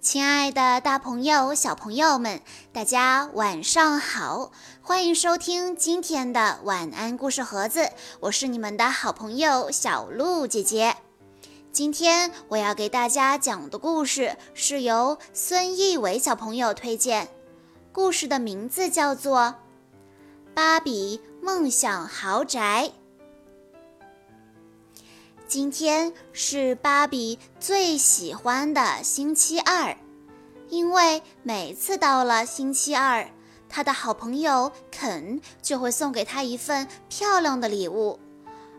亲爱的，大朋友、小朋友们，大家晚上好！欢迎收听今天的晚安故事盒子，我是你们的好朋友小鹿姐姐。今天我要给大家讲的故事是由孙艺伟小朋友推荐，故事的名字叫做《芭比梦想豪宅》。今天是芭比最喜欢的星期二，因为每次到了星期二，她的好朋友肯就会送给她一份漂亮的礼物，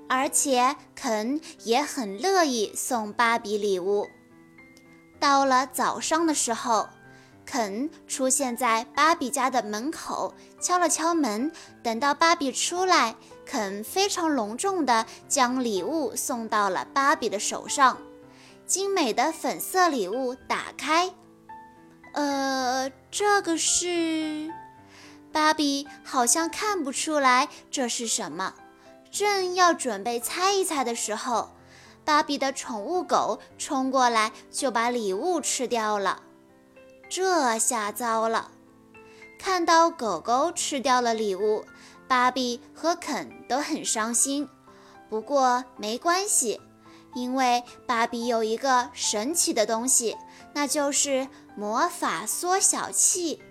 而且肯也很乐意送芭比礼物。到了早上的时候，肯出现在芭比家的门口，敲了敲门，等到芭比出来。肯非常隆重地将礼物送到了芭比的手上，精美的粉色礼物打开，呃，这个是……芭比好像看不出来这是什么，正要准备猜一猜的时候，芭比的宠物狗冲过来就把礼物吃掉了，这下糟了！看到狗狗吃掉了礼物。芭比和肯都很伤心，不过没关系，因为芭比有一个神奇的东西，那就是魔法缩小器。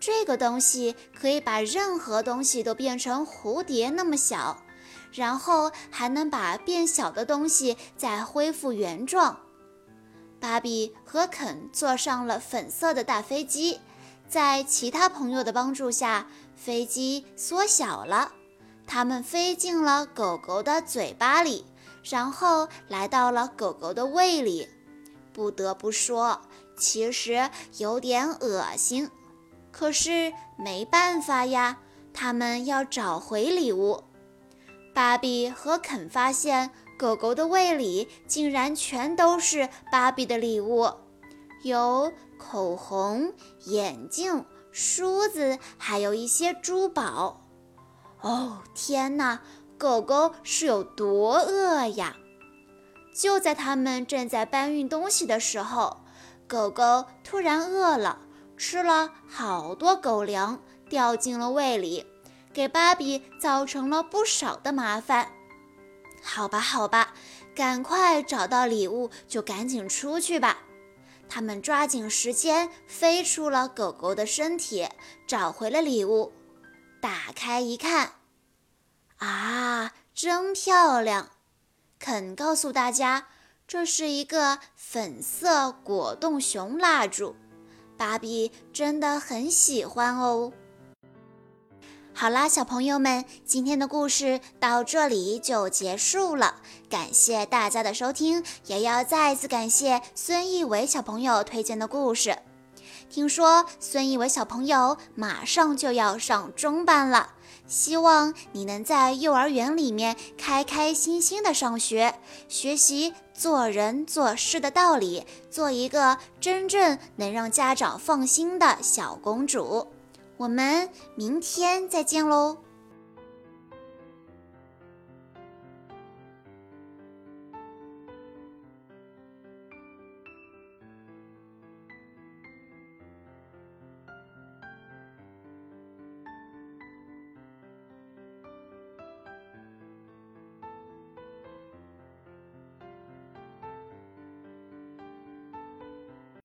这个东西可以把任何东西都变成蝴蝶那么小，然后还能把变小的东西再恢复原状。芭比和肯坐上了粉色的大飞机。在其他朋友的帮助下，飞机缩小了，它们飞进了狗狗的嘴巴里，然后来到了狗狗的胃里。不得不说，其实有点恶心，可是没办法呀，他们要找回礼物。芭比和肯发现，狗狗的胃里竟然全都是芭比的礼物。有口红、眼镜、梳子，还有一些珠宝。哦，天哪！狗狗是有多饿呀？就在他们正在搬运东西的时候，狗狗突然饿了，吃了好多狗粮，掉进了胃里，给芭比造成了不少的麻烦。好吧，好吧，赶快找到礼物，就赶紧出去吧。他们抓紧时间飞出了狗狗的身体，找回了礼物。打开一看，啊，真漂亮！肯告诉大家，这是一个粉色果冻熊蜡烛，芭比真的很喜欢哦。好啦，小朋友们，今天的故事到这里就结束了。感谢大家的收听，也要再次感谢孙艺伟小朋友推荐的故事。听说孙艺伟小朋友马上就要上中班了，希望你能在幼儿园里面开开心心的上学，学习做人做事的道理，做一个真正能让家长放心的小公主。我们明天再见喽。